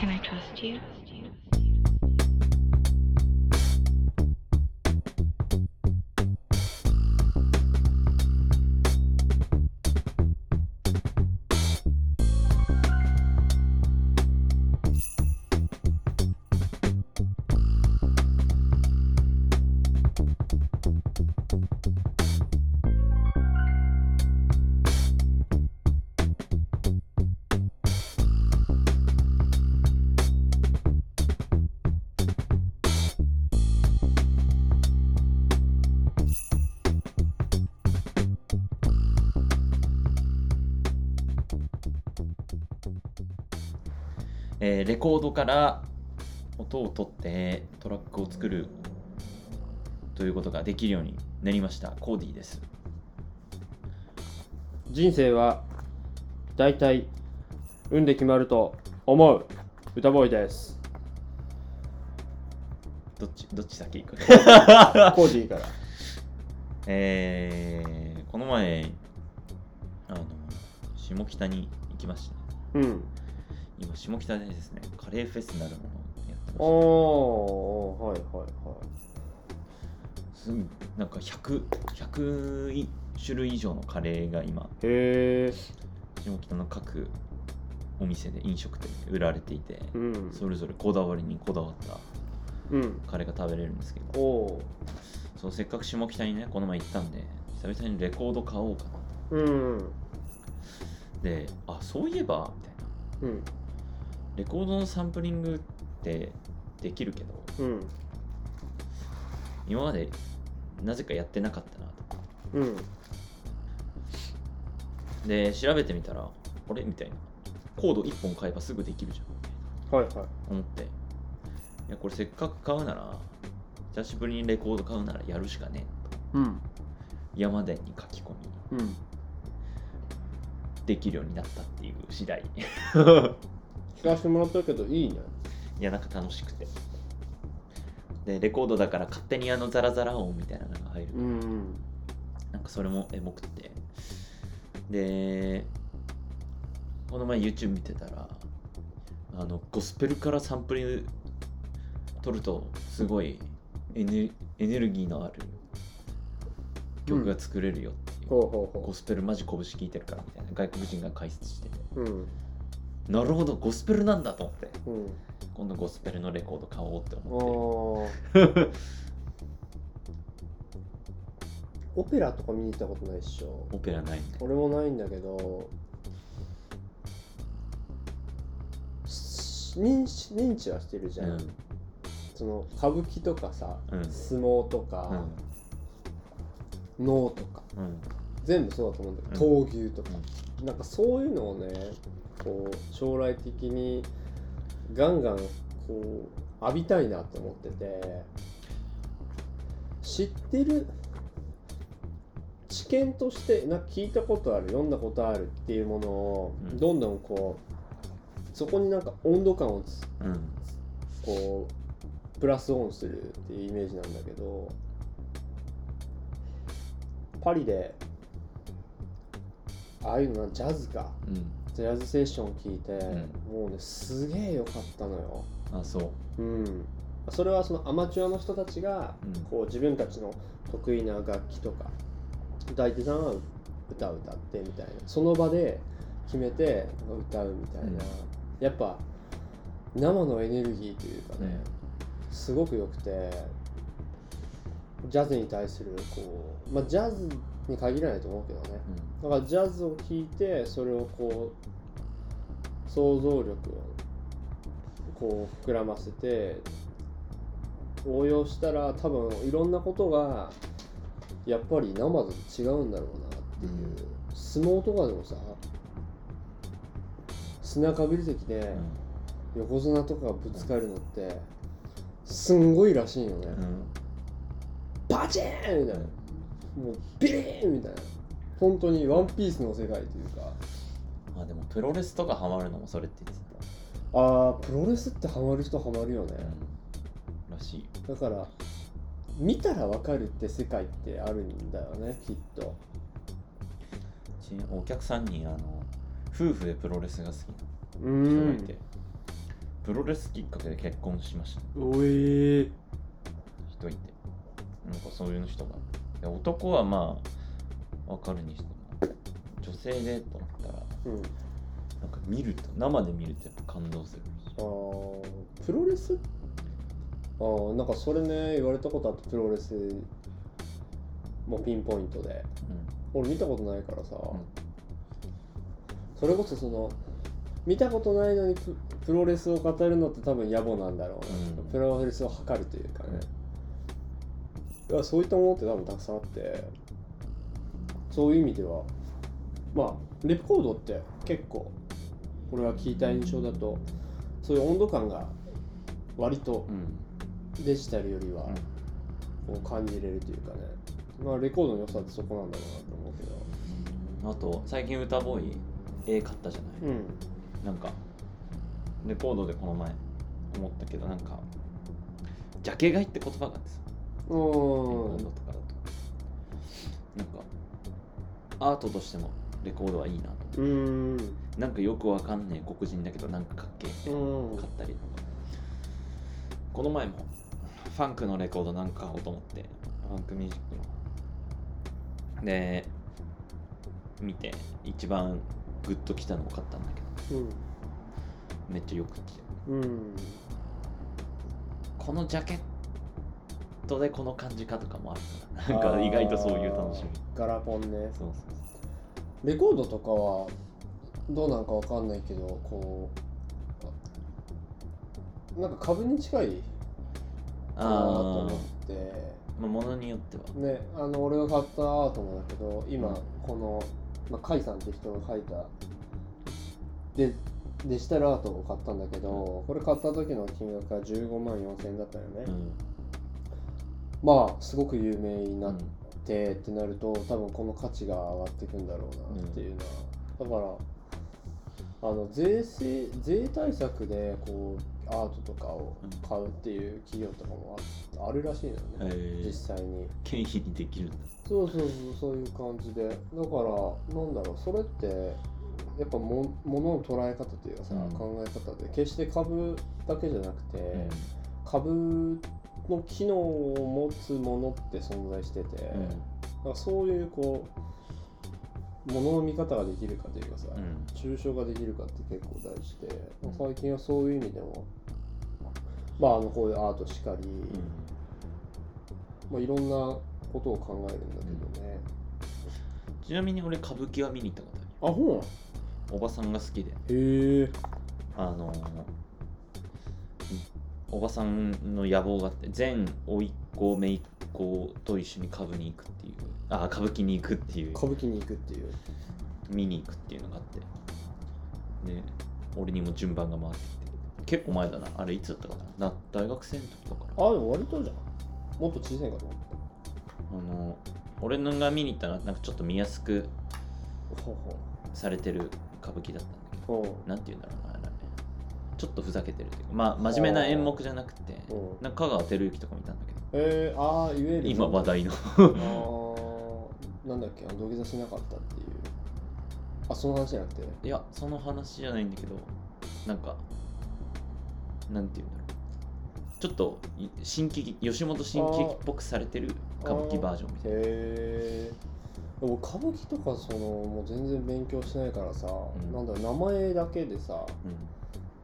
Can I trust you? レコードから音を取ってトラックを作るということができるようになりました。コーディです。人生は大体運で決まると思う歌ボーイです。どっちどっち先行く？コーディーから。えーこの前あの下北に行きました。うん今下北でですねカレーフェスなるものをやってましておーはいはいはすんなんか 100, 100い種類以上のカレーが今いへえ下北の各お店で飲食店で売られていて、うん。それぞれこだわりにこだわったうん。カレーが食べれるんですけどおー。そうせっかく下北にねこの前行ったんで久々にレコード買おうかなうん。であそういえばみたいな。うんレコードのサンプリングってできるけどうん。今までなぜかやってなかったなと。うん。で調べてみたらあれ？みたいな。コード1本買えばすぐできるじゃん。はいはい。思って。いやこれせっかく買うなら久しぶりにレコード買うならやるしかねえ。とうん。山田に書き込み。うん。できるようになったっていう次第 聞かせてもらったけどいいね。いやなんか楽しくて。でレコードだから勝手にあのザラザラ音みたいなのが入る、うんなんかそれもエモくて。でこの前 YouTube 見てたらあのゴスペルからサンプリング取るとすごいエネエネルギーのある曲が作れるよっていう、ゴスペルマジ拳聞いてるからみたいな。外国人が解説してて。ううんなるほどゴスペルなんだと思って。うん。今度ゴスペルのレコード買おうって思あって。オペラとか見に行ったことないっしょ。オペラない俺もないんだけど。し認知認知はしてるじゃん、うん。その歌舞伎とかさ、うん。相撲とか、能とか。うん。全部そうだと思うんだけど、う闘牛とか、なんかそういうのをねこう将来的にガンガンこう浴びたいなって思ってて知ってる知見としてな聞いたことある読んだことあるっていうものをうん。どんどんこうそこになんか温度感をつうん。こうプラスオンするっていうイメージなんだけどパリでああいうのなジャズか。うん。ジャズセッション聞いて、ん。もうねすげえ良かったのよ。あそう。うん。それはそのアマチュアの人たちが、うん。こう自分たちの得意な楽器とか歌い手さんは歌を歌ってみたいな。その場で決めて歌うみたいな、うん。やっぱ生のエネルギーというかね、すごく良くてジャズに対するこうまあジャズに限らないと思うけどね。だからジャズを聴いてそれをこう想像力をこう膨らませて応用したら多分いろんなことがやっぱり生と違うんだろうなっていう、うん。相撲とかでもさ砂かぶり席でうん。横綱とかがぶつかるのってすんごいらしいよね、うん。バチーンみたいなもうビリーンみたいな。本当にワンピースの世界というか。まあでもプロレスとかハマるのもそれって言ってあープロレスってハマる人ハマるよね。た、うん、らしい。だから見たらわかるって世界ってあるんだよねきっと。ちお客さんにあの夫婦でプロレスが好きうな人がいて、プロレスきっかけで結婚しました。おえ人いて。なんかそういう人が。で男はまあ分かるにしても女性でと思ったらうん。なんか見ると生で見るとやっぱ感動する。あープロレス？あーなんかそれね言われたことあってプロレスもうピンポイントで。俺見たことないからさ、それこそその見たことないのにププロレスを語るのって多分野暮なんだろうな、うん。プロレスを測るというかね、いやそういったものって多分たくさんあってそういう意味ではまあレコードって結構俺が聞いた印象だとそういう温度感が割とうん。デジタルよりはうん。こう感じれるというかね。まあレコードの良さってそこなんだろうなと思うけど。あと最近歌ボーイ絵買ったじゃない、うん。なんかレコードでこの前思ったけどなんかジャケ買いって言葉があってさうレコん。ードとかだとなん。かアートとしてもレコードはいいなとうん。なん。かよくわかん。ねえ黒人だけどなん。かかっけえうん。買ったりとかこの前もファンクのレコードなん。か買おうと思ってファンクミュージックので見て一番グッときたのを買ったん。だけどうん。めっちゃよくてうん。このジャケットでこの感じかとかもあるから。なんか意外とそういう楽しみ。ガラポンね。そうそうレコードとかはどうなんかわかんないけどこうなんか株に近いかなと思っあて。あまあものによっては。ねあの俺が買ったアートもだけど今うんこの、まあ、カイさんって人が描いたでデジタルアートを買ったんだけど、これ買った時の金額が15万4000円だったよね、うんまあすごく有名になっうん。てってなると多分この価値が上がっていくんだろうなっていうのは、だからあの税制税対策でこうアートとかを買うっていう企業とかもああるらしいのよね、へえ実際に。経費にできるんだ。そうそうそうそういう感じで。だからなんだろうそれってやっぱもものの捉え方というかさ、うん。考え方で決して株だけじゃなくて、株の機能を持つものって存在してて、うん。なんかそういうこうものの見方ができるかというかさ、うん。抽象ができるかって結構大事で、うん。最近はそういう意味でもまああのこういうアートしかり、まあ、いろんなことを考えるんだけどね、ちなみに俺歌舞伎は見に行ったことああほんるおばさんが好きで。へえあのおばさんの野望があって全甥っ子姪っ子と一緒に歌舞に行くっていう。あ歌舞伎に行くっていう。歌舞伎に行くっていう。見に行くっていうのがあって。で俺にも順番が回って。きて結構前だな。あれいつだったかな。な大学生の時とかな。あでも割とじゃん。もっと小さいかと思っあの俺のが見に行ったらなんかちょっと見やすくされてる歌舞伎だったんだけど。なんて言うんだろうなちょっとふざけてるっていうかまあ真面目な演目じゃなくてう、うん、なんか香川照之とか見たんだけど。えー、ああいわゆる今話題の。あーなんだっけあの土下座しなかったっていう。あその話じゃなくて？いやその話じゃないんだけどなんかなんて言うんだろう。ちょっとい新喜劇吉本新喜劇っぽくされてる歌舞伎バージョンみたいな。へえでも歌舞伎とかそのもう全然勉強してないからさ、ん。なんだろう名前だけでさ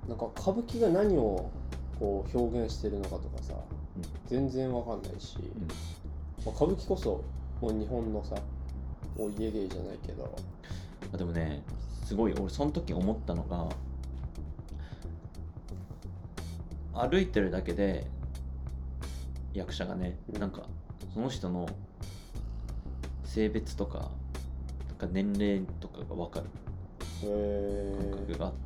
なんか歌舞伎が何をこう表現してるのかとかさ、うん。全然わかんないし、うん。まあ、歌舞伎こそもう日本のさお家芸じゃないけど。あでもねすごい俺その時思ったのが歩いてるだけで役者がねうん。なんかその人の性別とかなんか年齢とかが分かる。へ感覚えがあって、あ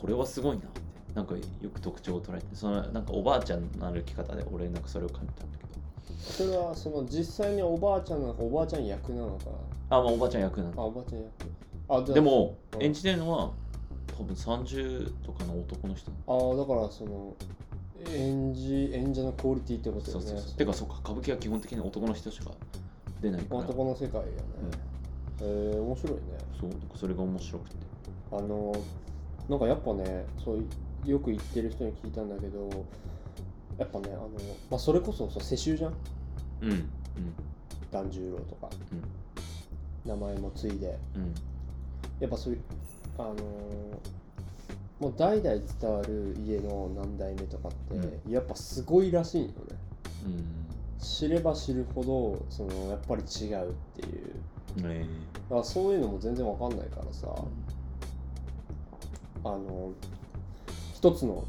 これはすごいな。ってなんかよく特徴を捉えてそのなんかおばあちゃんの歩き方で俺なんかそれを感じたんだけど。それはその実際におばあちゃんなのかおばあちゃん役なのか。あまあおばあちゃん役なんだあおばあちゃん役。あでもうん。演じてるのは多分30とかの男の人。ああだからその演じ演者のクオリティってことだよね。そうそうそう。てかそうか歌舞伎は基本的に男の人しか出ないから。男の世界やね、へえ面白いね。そうそれが面白くて。あのなんかやっぱねそうよく言ってる人に聞いたんだけどやっぱねあの、まあ、それこそさ世襲じゃん？うんうん。團十郎とか、名前も継いで。うん。やっぱそういうあのーもう代々伝わる家の何代目とかって、やっぱすごいらしいよね。うん。知れば知るほどそのやっぱり違うっていう。え。だからそういうのも全然わかんないからさあの一つの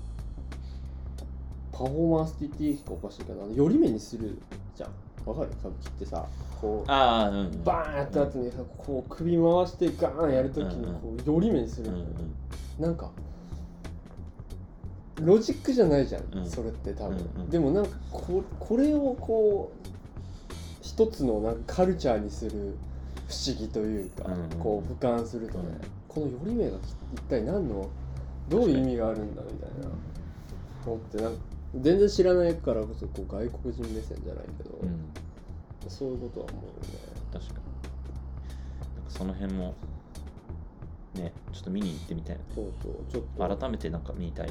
パフォーマンスって言っていいかおかしいけど寄り目にするじゃん。わかる？歌舞伎ってさこうああうんバーンやった後にさこう首回してガーンやるときにこう寄り目にするうんなんかロジックじゃないじゃん、うん。それって多分、うんうんでもなんかここれをこう一つのなんかカルチャーにする不思議というか、うんうんこう俯瞰するとね、うんこの寄り目が一体何のどういう意味があるんだみたいな。思ってなんか全然知らないからこそこう外国人目線じゃないけど、うん。そういうことは思うよね。確かに。なんかその辺もねちょっと見に行ってみたいな。そうそうちょっと。改めてなんか見たい。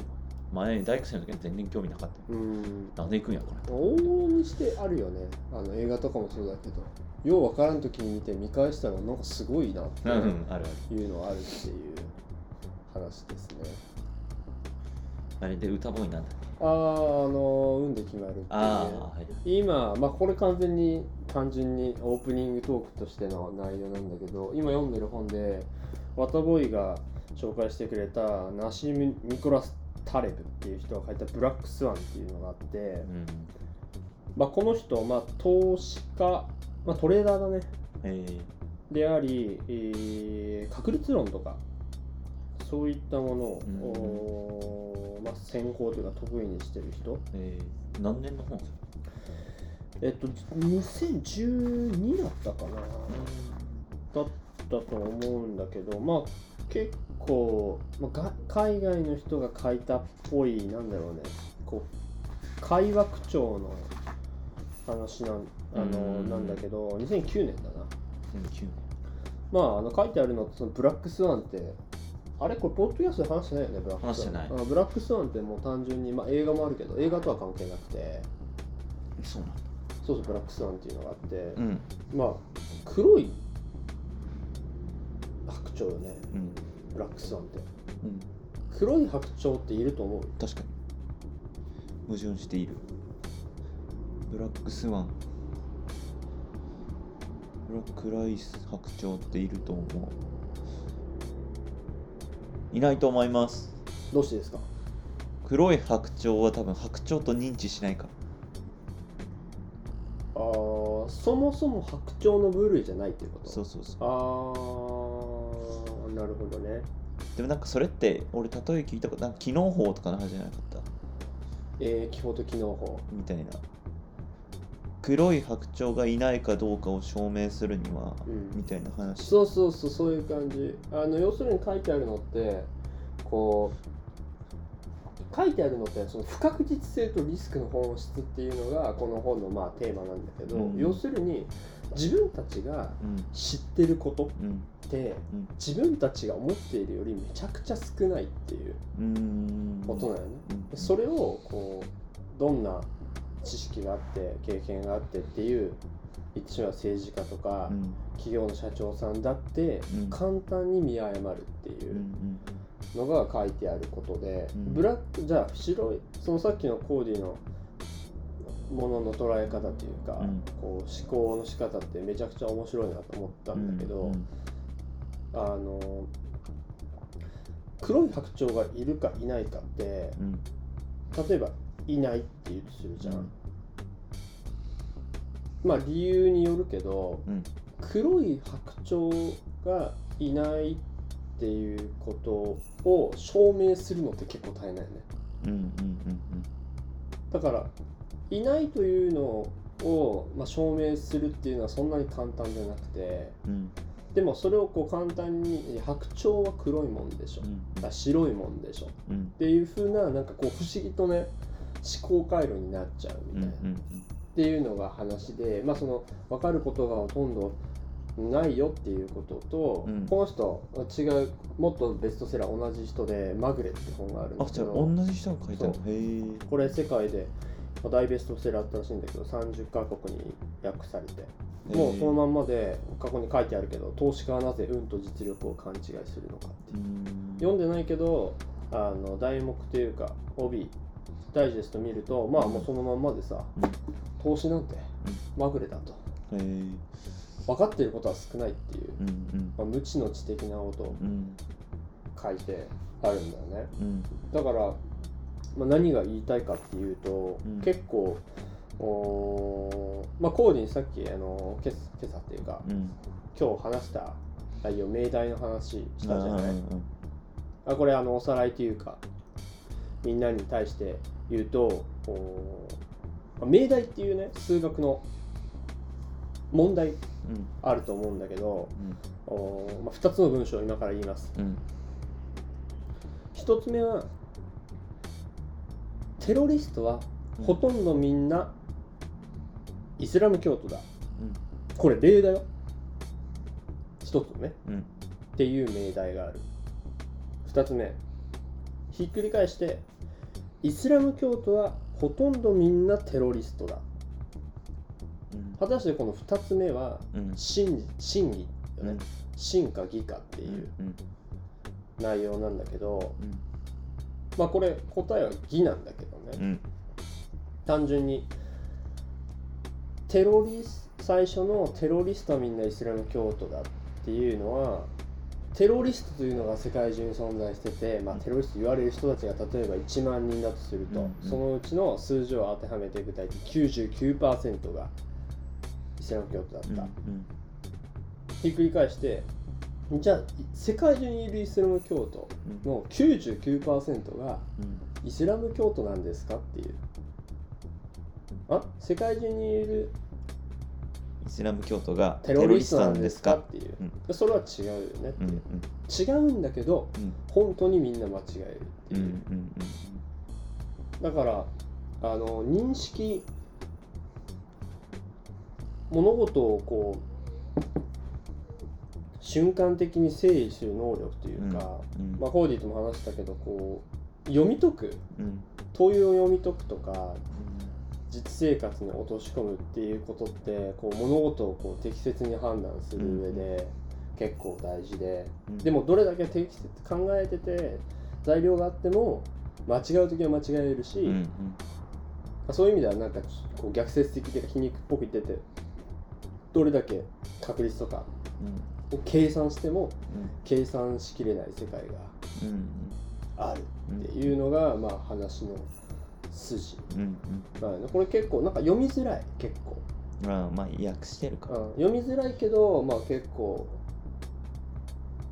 前大学生の時は全然興味なかった。うん。なんで行くんやこれ。往々にしてあるよね。あの映画とかもそうだけどようわからん時に見て見返したらなんかすごいなっていうのはあるっていう話ですね。あれで歌ボーイなんだあああの運で決まるってはい。今まあこれ完全に単純にオープニングトークとしての内容なんだけど今読んでる本でワタボーイが紹介してくれたナシム・ニコラス・タレブっていう人が書いた「ブラック・スワン」っていうのがあって、うん。まあ、この人、まあ、投資家、まあ、トレーダーだね。えであり、えー確率論とかそういったものを、うん。まあ、専攻というか得意にしてる人。ー、えー、何年の本ですか？えっと2012だったかな。だったと思うんだけどまあ結構、まあ、が海外の人が書いたっぽいなんだろうね。こう会話口調の話なんあのうん。なんだけど2009年だな。2009まあ、あの書いてあるのそのブラックスワンってあれこれポッドキャストで話してないよねブラックスワン。話してない。あブラックスワンってもう単純に、まあ、映画もあるけど映画とは関係なくて。年そうなんだ。そうそうブラックスワンっていうのがあって、うん。まあ黒い白鳥よね。うん。ブラックスワンって。うん。黒い白鳥っていると思う確かに。矛盾している。ブラックスワンブラックライス白鳥っていると思う。いないと思います。どうしてですか？黒い白鳥は多分白鳥と認知しないか。らあーそもそも白鳥の部類じゃないっていうこと？そうそうそう。あーなるほどね。でもなんかそれって俺例え聞いたことなんか機能法とかの話じゃなかったえー、基本的機能法みたいな黒い白鳥がいないかどうかを証明するには、うん。みたいな話。そうそうそうそういう感じ。あの要するに書いてあるのってこう書いてあるのってその不確実性とリスクの本質っていうのがこの本のまあテーマなんだけど、うん。要するに自分たちがうん。知ってることうんってうん。自分たちが思っているよりめちゃくちゃ少ないっていうことなのね、うん。それをこうどんな知識があって経験があってっていう言ってしまう政治家とか、うん。企業の社長さんだってうん。簡単に見誤るっていうのが書いてあることで、うん。ブラックじゃあ白いそのさっきのコーディのものの捉え方というか、うん。こう思考の仕方ってめちゃくちゃ面白いなと思ったんだけど、うん。あの黒い白鳥がいるかいないかってうん。例えばいないって言うとするじゃん、うん。まあ理由によるけどうん。黒い白鳥がいないっていうことを証明するのって結構大変だよね。うんうんだからいないというのを、まあ、証明するっていうのはそんなに簡単じゃなくてうん。うんでもそれをこう簡単に白鳥は黒いもんでしょ、うん。あ白いもんでしょ。っうん。ていう風ななんかこう不思議とね思考回路になっちゃうみたいな、っていうのが話で、まあ、その分かることがほとんどないよっていうことと、うん。この人違うもっとベストセラー同じ人で「まぐれ」って本があるんだあじゃあけど同じ人が書いてある。これ世界でまあ大ベストセラーだったらしいんだけど30カ国に訳されて。もうそのまんまで過去に書いてあるけど投資家はなぜ運と実力を勘違いするのかっていう。読んでないけどあの題目というか帯ダイジェスト見るとまあもうそのまんまでさ、うん。投資なんてまぐれだと。へえ分かってることは少ないっていう、うんうん。まあ、無知の知的なことをうん。書いてあるんだよね。うん。だから、まあ、何が言いたいかっていうと、うん。結構おーまあコーディにさっきあの今朝今朝っていうかうん。今日話した内容命題の話したじゃない、うん。あこれあのおさらいというかみんなに対して言うと命題っていうね数学の問題うんあると思うんだけどうん。お、まあ、2つの文章を今から言います。うん。1つ目はテロリストはほとんどみんなイスラム教徒だ。これ例だよ。1つね。うん。っていう命題がある。2つ目ひっくり返してイスラム教徒はほとんどみんなテロリストだ。うん。果たしてこの2つ目はうん。真真偽よね。うん。真か偽かっていううん。内容なんだけどうん。まあこれ答えは偽なんだけどね。うん。単純にテロリス最初のテロリストはみんなイスラム教徒だっていうのはテロリストというのが世界中に存在してて、まあ、テロリスト言われる人たちが例えば1万人だとすると、うんうん。そのうちの数字を当てはめて具体的に99%がイスラム教徒だった、うんひっくり返してじゃあ世界中にいるイスラム教徒うん。の99%がうん。イスラム教徒なんですかっていう。あ？世界中にいるイスラム教徒がテロリストなんですか？っていう、うん。それは違うよねってう。んいうう、違うんだけどん。本当にみんな間違えるってう。んういう、ん。だからあの認識物事をこう瞬間的に整理する能力というか、うんまあ、コーディとも話したけどこう読み解く。うん。問いを読み解くとか実生活に落とし込むっていうことってこう物事をこう適切に判断する上で結構大事で、うん。でもどれだけ適切考えてて材料があっても間違う時は間違えるし、うんうん。そういう意味ではなんかこう逆説的で皮肉っぽく言っててどれだけ確率とかを計算しても計算しきれない世界があるうん。っていうのが、まあ、話の筋。うんうん。なんよねこれ結構なんか読みづらい結構。まあまあ訳してるか。らうん、読みづらいけど、まあ、結構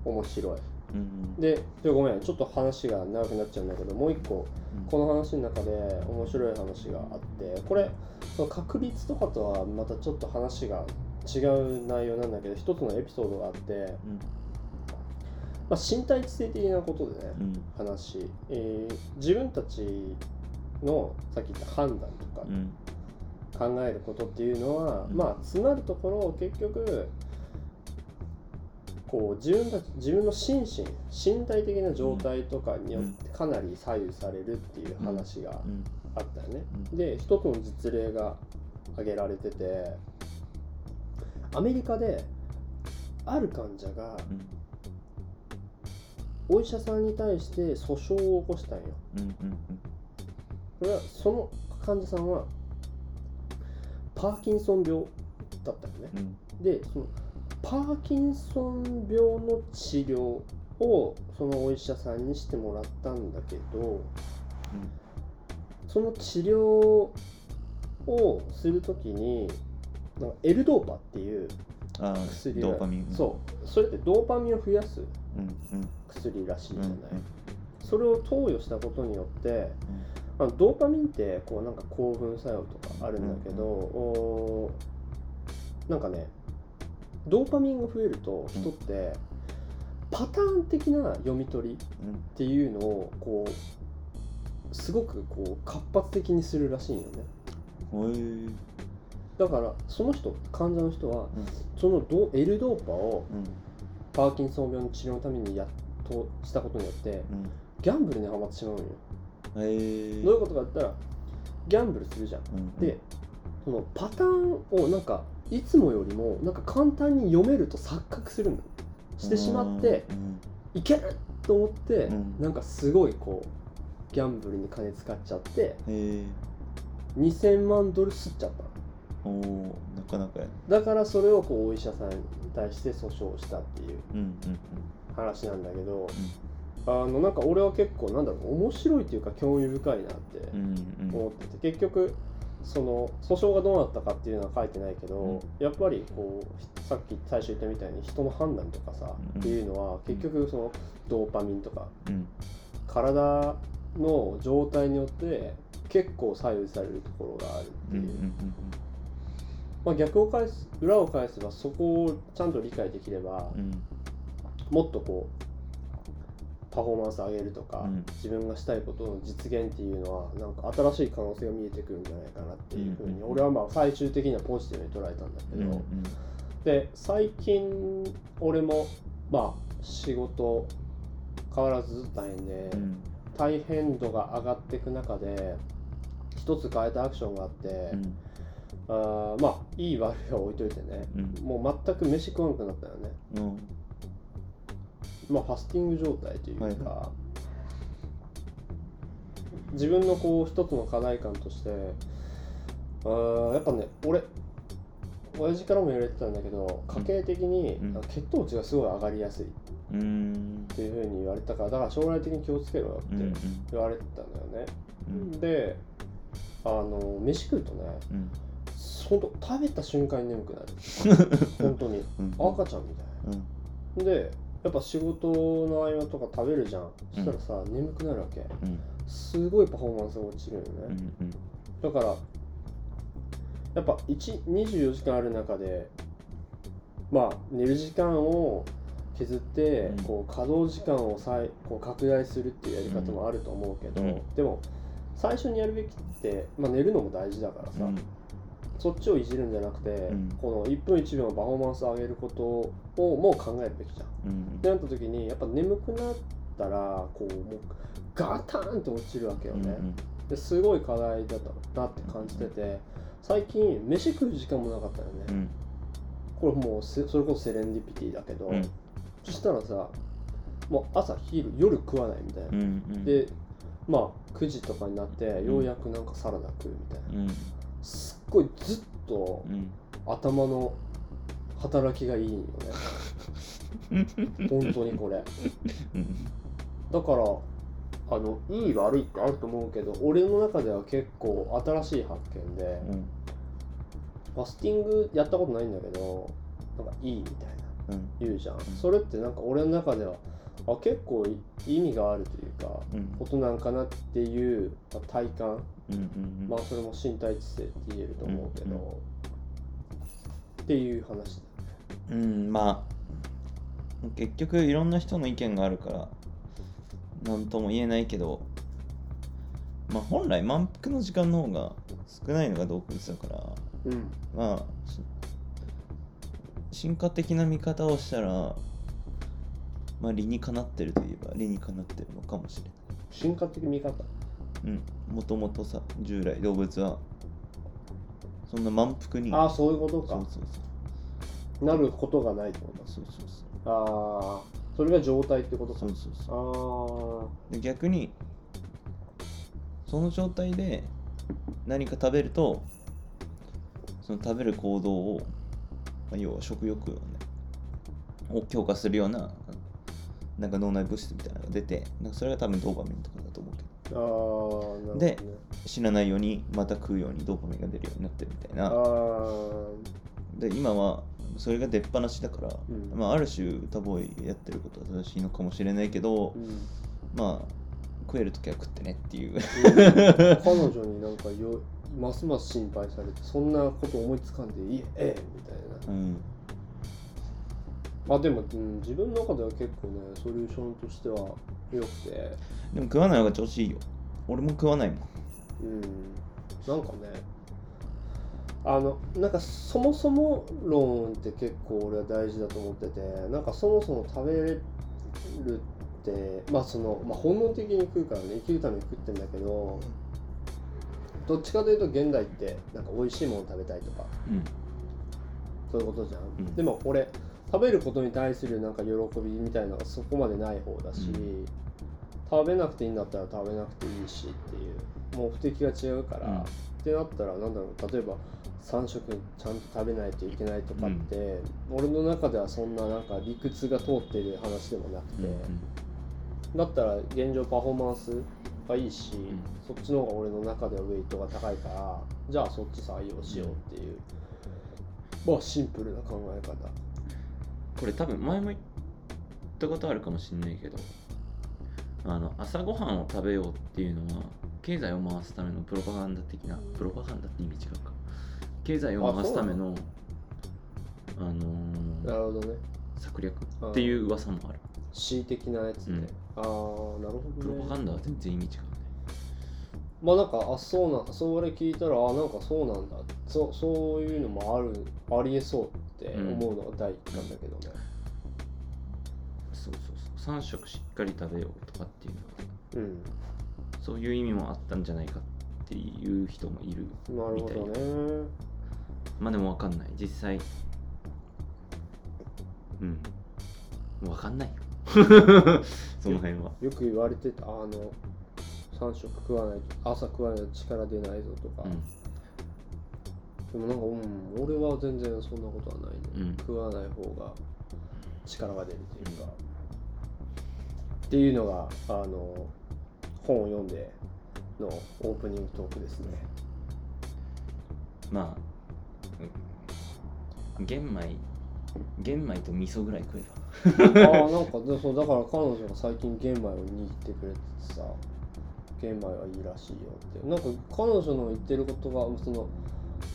面白い。うんで、でごめん、ちょっと話が長くなっちゃうんだけど、もう一個、この話の中で面白い話があって、これ、その確率とかとはまたちょっと話が違う内容なんだけど、一つのエピソードがあって、うん。まあ、身体知性的なことでね、うん。話、えー自分たちのさっき言った判断とかうん。考えることっていうのは、うん。まあ詰まるところ結局こう自分たち自分の心身身体的な状態とかによってかなり左右されるっていう話がうん。あったよね。うん。で一つの実例が挙げられててアメリカである患者がうん。お医者さんに対して訴訟を起こしたんよ。うんうんこれはその患者さんはパーキンソン病だったよね。うん。でそのパーキンソン病の治療をそのお医者さんにしてもらったんだけどその治療をするときになんかエルドーパっていう薬がドーパミン。そう。それってドーパミンを増やすうんうん。薬らしいじゃない、うんそれを投与したことによってあのドーパミンってこうなんか興奮作用とかあるんだけど、おーなんかねドーパミンが増えると人ってパターン的な読み取りうん。っていうのをこうすごくこう活発的にするらしいんよね。だからその人患者の人はうん。そのド L ドーパをうん。パーキンソン病の治療のためにやっとしたことによってうん。ギャンブルにはまってしまうのよどういうことかって言ったらギャンブルするじゃん。うんでそのパターンをなんかいつもよりもなんか簡単に読めると錯覚するの。してしまってうんいけると思って、うん。なんかすごいこうギャンブルに金使っちゃってへえ2000万ドル吸っちゃった。のおおなかなかやだからそれをこうお医者さんに対して訴訟したっていううんうん話なんだけど、あのなんか俺は結構なんだろう面白いっていうか興味深いなってうんうん。うん思ってて、結局その訴訟がどうなったかっていうのは書いてないけど、うん。やっぱりこうさっき最初言ったみたいに人の判断とかさ、うん。っていうのは結局そのドーパミンとかうん。体の状態によって結構左右されるところがあるってう。んいうう、ん。まあ、逆を返す裏を返せばそこをちゃんと理解できれば、うんうん。もっとこうパフォーマンス上げるとか、うん。自分がしたいことの実現っていうのはなんか新しい可能性が見えてくるんじゃないかなっていうふうに、うん俺はまあ最終的にはポジティブに捉えたんだけど、うんうん。で最近俺もまあ仕事変わらず大変で、うん。大変度が上がっていく中で一つ変えたアクションがあって、うん。あーまあいい悪いは置いといてねうん。もう全く飯食わなくなったよね。うんまあファスティング状態というか、はい自分のこう一つの課題感としてあーやっぱね俺親父からも言われてたんだけど家計的にうん。あ血糖値がすごい上がりやすいっうんていうふうに言われたからだから将来的に気をつけろよって言われてたんだよね、うん。であの飯食うとねうん。ほんと食べた瞬間に眠くなる。本当に。うん。赤ちゃんみたいな。うん。でやっぱ仕事の合間とか食べるじゃん。そしたらさ、眠くなるわけ。うん。すごいパフォーマンスが落ちるよね、うんうん。だからやっぱ1 24時間ある中でまあ寝る時間を削って、うん。こう稼働時間を再こう拡大するっていうやり方もあると思うけど、うん。でも最初にやるべきって、まあ、寝るのも大事だからさ、うんそっちをいじるんじゃなくて、ん。この1分1秒のパフォーマンスを上げることをもう考えるべきじゃん。うん。ってなった時にやっぱ眠くなったらこうもうガタンと落ちるわけよね、ですごい課題だったなって感じてて最近飯食う時間もなかったよね、うん。これもうせそれこそセレンディピティだけど、うん。そしたらさもう朝昼夜食わないみたいな、うんうん。でまあ9時とかになってようやくなんかサラダ食うみたいな、うんすっごいずっとうん頭の働きがいいよね。本当にこれ。うんだからあのいい悪いってあると思うけど俺の中では結構新しい発見で、うん。ファスティングやったことないんだけどなんかいいみたいなうん。言うじゃん、それってなんか俺の中ではあ結構意味があるというかうん。ことなんかなっていう、まあ体感。うんうんまあそれも身体知性って言えると思うけど、うんうんっていう話うんまあ結局いろんな人の意見があるから何とも言えないけどまあ本来満腹の時間の方が少ないのが洞窟だからうん。まあし進化的な見方をしたらまあ理にかなってるといえば理にかなってるのかもしれない。進化的見方？うん。もともとさ従来動物はそんな満腹に。ああそういうことか。そうそうそう。なることがないってこと？そうそうそう。ああそれが状態ってことか。そうそうそう。ああで逆にその状態で何か食べるとその食べる行動を、まあ、要は食欲をねを強化するようななんか脳内物質みたいなのが出てなんかそれが多分ドーパミンとかだと思うけど。ああなるほど、ね、で死なないようにまた食うようにドーパミンが出るようになってるみたいあな。あで今はそれが出っ放しだから、うん。まあ、ある種多ボーイやってることは正しいのかもしれないけど、うん。まあ食える時は食ってねっていう。彼女になんかよますます心配されてそんなこと思いつかんでいいええみたいな。うんまあでも、うん、自分の中では結構ねソリューションとしては良くて。でも食わない方が調子いいよ。俺も食わないもん。うん。なんかねあのなんかそもそも論って結構俺は大事だと思っててなんかそもそも食べるってまあその、まあ、本能的に食うからね生きるために食ってんだけどどっちかというと現代ってなんか美味しいもの食べたいとか。うん。そういうことじゃん、うん。でも俺食べることに対するなんか喜びみたいなのがそこまでない方だし、うん。食べなくていいんだったら食べなくていいしっていう目的が違うから、うん。ってなったらなんだろう例えば3食ちゃんと食べないといけないとかって、俺の中ではそんななんか理屈が通ってる話でもなくて、だったら現状パフォーマンスがいいし、ん。そっちの方が俺の中ではウェイトが高いからじゃあそっち採用しようっていう、まあシンプルな考え方これ多分前も言ったことあるかもしんないけどあの朝ごはんを食べようっていうのは経済を回すためのプロパガンダ的なプロパガンダって意味違うか。経済を回すためのあの。ーなるほどね。策略っていう噂もある。恣意的なやつで、うん。ああなるほプどね。ロパガンダは全然意味違うね。まあなんかあそうなそれ聞いたらあなんかそうなんだ。そそういうのもあるありえそうって思うのが第一感だけどね。そうそうそう。3食しっかり食べようとかっていうのはうん、そういう意味もあったんじゃないかっていう人もいるなるほどね。まあでも分かんない。実際うん。分かんないよ。その辺は。よく言われてたあの3食食わないと朝食わないと力出ないぞとか、うんでもなんかうん俺は全然そんなことはないね、うん。食わない方が力が出るというか、っていうのがあの本を読んでのオープニングトークですね。まあうん。玄米玄米と味噌ぐらい食えば。ああなんかでそうだから彼女が最近玄米を握ってくれててさ玄米はいいらしいよって。なんか彼女の言ってることがその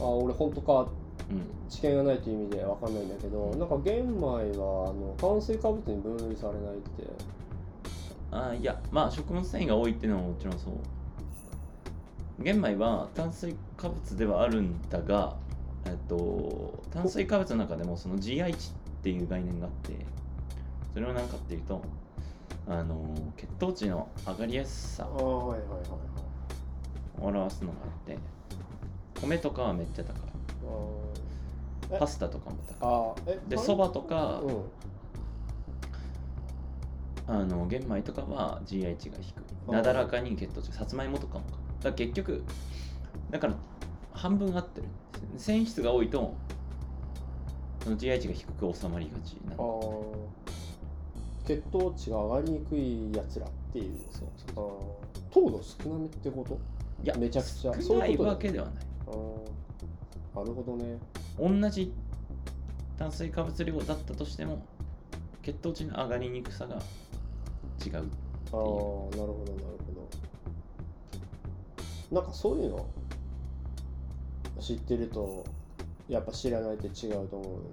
あ俺本当か。うん。知見がないという意味でわかんないんだけどなんか玄米はあの炭水化物に分類されないって。あーいやまあ食物繊維が多いっていうのはもちろんそう。玄米は炭水化物ではあるんだがえっと炭水化物の中でもその GI 値っていう概念があってそれは何かっていうとあの血糖値の上がりやすさああはいはいはい。を表すのがあって米とかはめっちゃ高い。パスタとかも高い。でそばとかうん。あの玄米とかは GI 値が低い。なだらかに血糖値さつまいもとかもか。だ結局だから半分合ってる。繊維質が多いとその GI 値が低く収まりがちな。あのー。血糖値が上がりにくいやつらっていう。そうあそう。ー。糖度少なめってこと？いやめちゃくちゃ。少そうないわけではないあー。なるほどね。同じ炭水化物量だったとしても血糖値の上がりにくさが違うああなるほどなるほど。なんかそういうの知ってるとやっぱ知らないって違うと思うよね。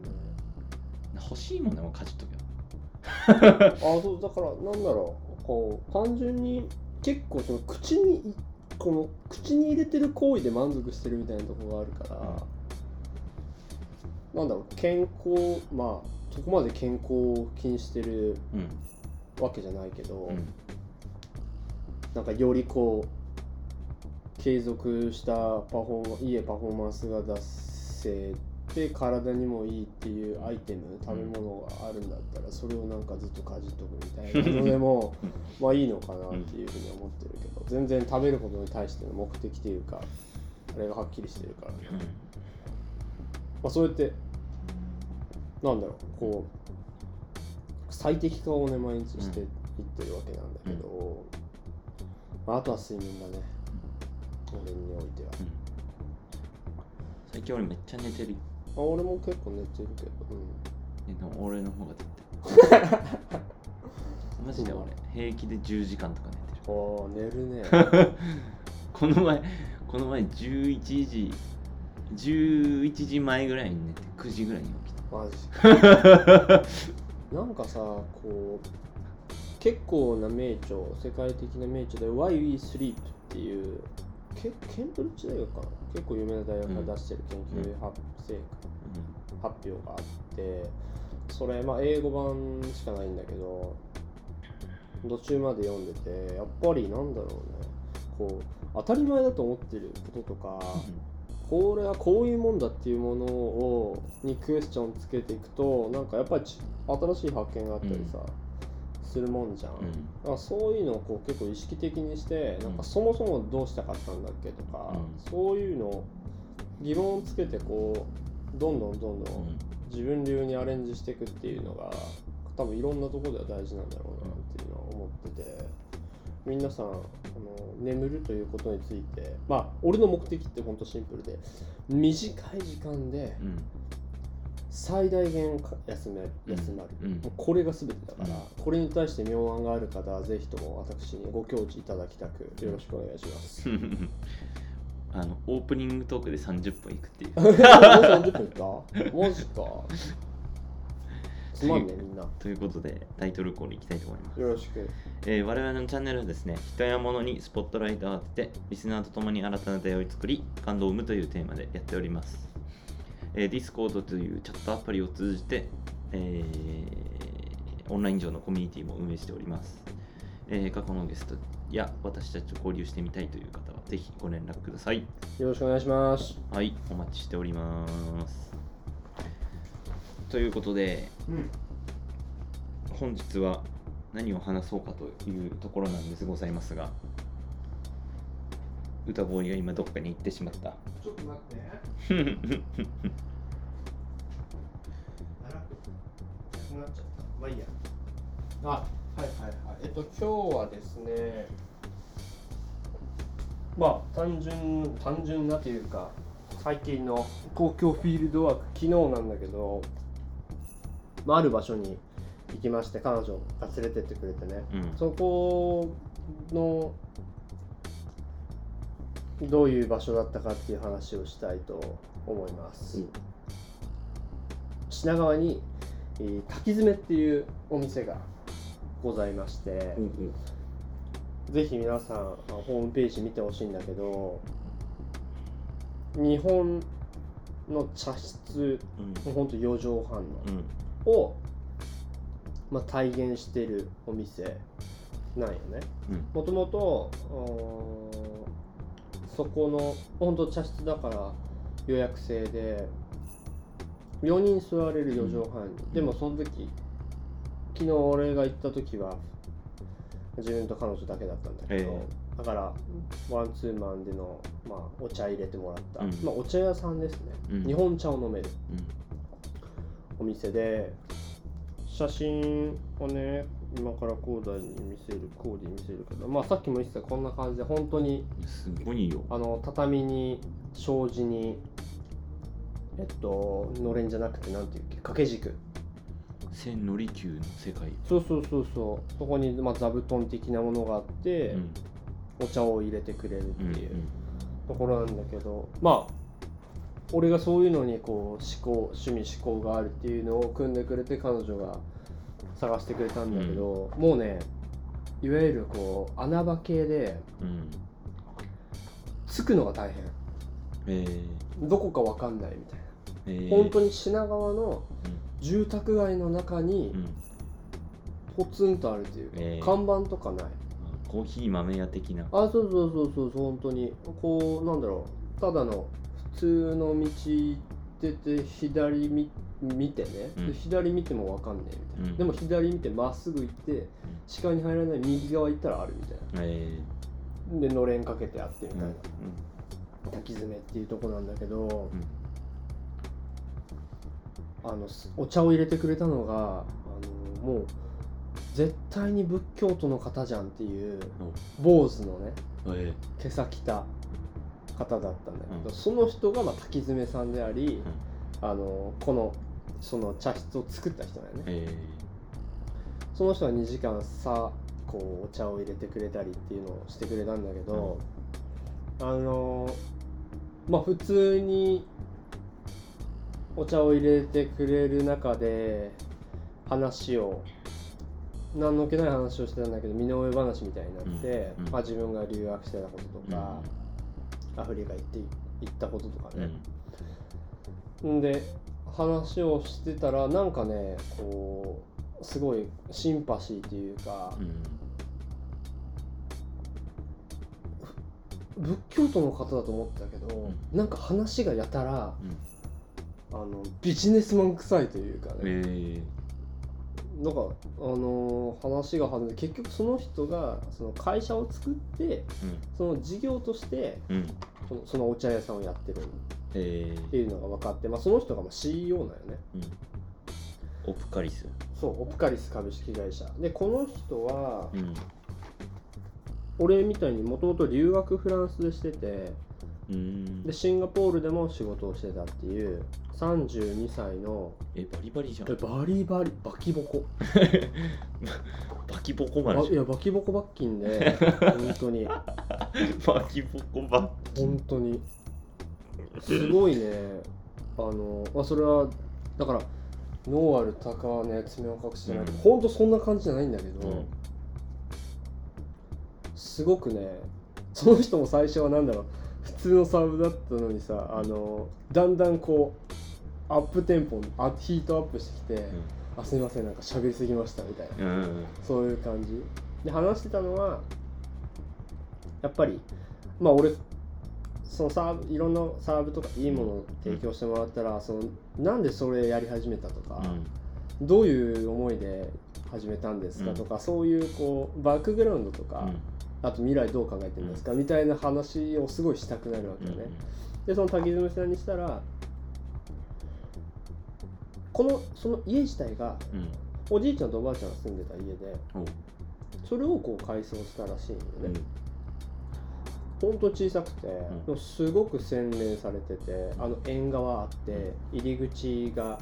欲しいものもかじっとけあそうだからなんだろう。こう単純に結構その口にこの口に入れてる行為で満足してるみたいなところがあるから、なんだろう健康まあそこまで健康を気にしてるうん。わけじゃないけど、うん。なんかよりこう継続したパフォーマいいパフォーマンスが出せて体にもいいっていうアイテム食べ物があるんだったらそれをなんかずっとかじっとくみたいなのでも まあいいのかなっていうふうに思ってるけど全然食べることに対しての目的というかあれがはっきりしてるから。ね、まあ、そうやってなんだろうこう最適化をね毎日していってるわけなんだけど、まあ、あとは睡眠だね。俺においては、うん。最近俺めっちゃ寝てるあ俺も結構寝てるけど、えでも俺の方が絶対 マジで俺平気で10時間とか寝てる。うん、ああ寝るね。この前この前11時11時前ぐらいに寝て9時ぐらいに起きた。マジなんかさこう結構な名著世界的な名著で「Why We Sleep」っていうケケンブリッジ大学かな？結構有名な大学が出してる研究発成果、発表があってそれまあ英語版しかないんだけど途中まで読んでてやっぱりなんだろうねこう当たり前だと思ってることとか、これはこういうもんだっていうものをにクエスチョンつけていくとなんかやっぱりち新しい発見があったりさ、するもんじゃん、だからそういうのをこう結構意識的にしてなんかそもそもどうしたかったんだっけとか、うん。そういうのを疑問をつけてこうどんどんどんどん自分流にアレンジしていくっていうのが多分いろんなところでは大事なんだろうなっていうのは思ってて皆さんあの眠るということについてまあ俺の目的ってほんとシンプルで短い時間でうん最大限か休め休まる、うん。これが全てだから、うこれに対して妙案がある方はぜひとも私にご教示いただきたくよろしくお願いします。あのオープニングトークで30分いくっていう。もう30分いった？マジか。つまんねみんな。ということでタイトルコールいきたいと思います。よろしく。えー我々のチャンネルはですね人や物にスポットライトを当ててリスナーと共に新たな出会いを作り感動を生むというテーマでやっております、えー、Discord というチャットアプリを通じて、えーオンライン上のコミュニティも運営しております、えー過去のゲストや私たちと交流してみたいという方はぜひご連絡くださいよろしくお願いします。はいお待ちしておりますということでうん。本日は何を話そうかというところなんですございますが歌ボーイが今どっかに行ってしまったちょっと待って。あらなくなっちゃった。まあいいや。あ、はいはいはい。えっと、今日はですね、まあ、単純、単純なというか、最近の公共フィールドワーク、昨日なんだけど、まあ、ある場所に行きまして、彼女が連れてってくれてね、うんそこのどういう場所だったかっていう話をしたいと思います、うん。品川に、えー滝詰めっていうお店がございまして、ぜひ皆さんあホームページ見てほしいんだけど日本の茶室うん。ほんと4畳半うん。のを、まあ、体現してるお店なんよね。うん。もともとそこの本当茶室だから予約制で4人座れる4畳半。に、でもその時昨日俺が行った時は自分と彼女だけだったんだけど、え。だからワンツーマンでの、まあ、お茶入れてもらった、うん。まあ、お茶屋さんですね、うん。日本茶を飲めるうん。お店で写真をね今からコーダに見せるコーディに見せるけどまあさっきも言ってたこんな感じで本当にすごいよ。あの畳に障子にえっとのれんじゃなくてなんていうっけ掛け軸。千利休の世界。そうそうそうそう。そこに、まあ、座布団的なものがあって、うん。お茶を入れてくれるってうんいうところなんだけど、まあ俺がそういうのにこう思考趣味思考があるっていうのを組んでくれて彼女が探してくれたんだけど、もうねいわゆるこう穴場系でうん。うん着くのが大変。えどこかわかんないみたいな、ーえー。本当に品川の住宅街の中にうん。うんポツンとあるっていうか、えー。看板とかない。あコーヒー豆屋的な。あそうそうそうそうそう本当に。こうなんだろう。ただの普通の道出て左見見てね、うん。で左見てもわかんねえみたいな、うん。でも左見てまっすぐ行って視界に入らない右側行ったらあるみたいえなでのれんかけてあってみーうんたいな、滝詰めっていうとこなんだけど、あのすお茶を入れてくれたのがあのもう絶対に仏教徒の方じゃんっていう坊主のねうんえ。今朝来た方だったんだけど、うん。その人がまあ滝詰めさんであり、あのこのその茶室を作った人だよね。ーえ。その人が2時間さこうお茶を入れてくれたりっていうのをしてくれたんだけど、あのまあ普通にお茶を入れてくれる中で話を何の気ない話をしてたんだけど身の上話みたいになって、うん。うん。まあ、自分が留学してたこととか、アフリカ行って行ったこととかうね、ん。んで話をしてたらなんかねこうすごいシンパシーっていうかう、ん。仏教徒の方だと思ってたけど、ん。なんか話がやたらうん。あのビジネスマン臭いというかね、えなんかあのー話が弾んで結局その人がその会社を作ってその事業としてそのそのお茶屋さんをやってる。っえていうのが分かって、まあ、その人がまあ CEO なんよね。うん。オプカリス。そうオプカリス株式会社。でこの人はうん。俺みたいにもともと留学フランスでしててうん。でシンガポールでも仕事をしてたっていう32歳のえバリバリじゃん。えバリバリバキボコ。バキボコマあルじいやバキボコ罰金で本当に。バキボコバ本当に。すごいね。あの、まあ、それはだからノーアル高ね爪を隠してない。けど、うん。本当そんな感じじゃないんだけど、うん。すごくねその人も最初はなんだろう。普通のサーブだったのにさあのだんだんこうアップテンポあヒートアップしてきて、あすいませんなんか喋りすぎましたみたいな。うん。うんそういう感じ。で話してたのはやっぱりまあ俺そのサーブいろんなサーブとかいいものを提供してもらったら、そのなんでそれやり始めたとか、どういう思いで始めたんですかとか、そういうこうバックグラウンドとか、あと未来どう考えてるんですか、みたいな話をすごいしたくなるわけよね。でその滝爪さんにしたらこのその家自体がうん。おじいちゃんとおばあちゃんが住んでた家でそれをこう改装したらしいんようん。ね、ほんと小さくて、ん。でもすごく洗練されててあの縁側あって入り口が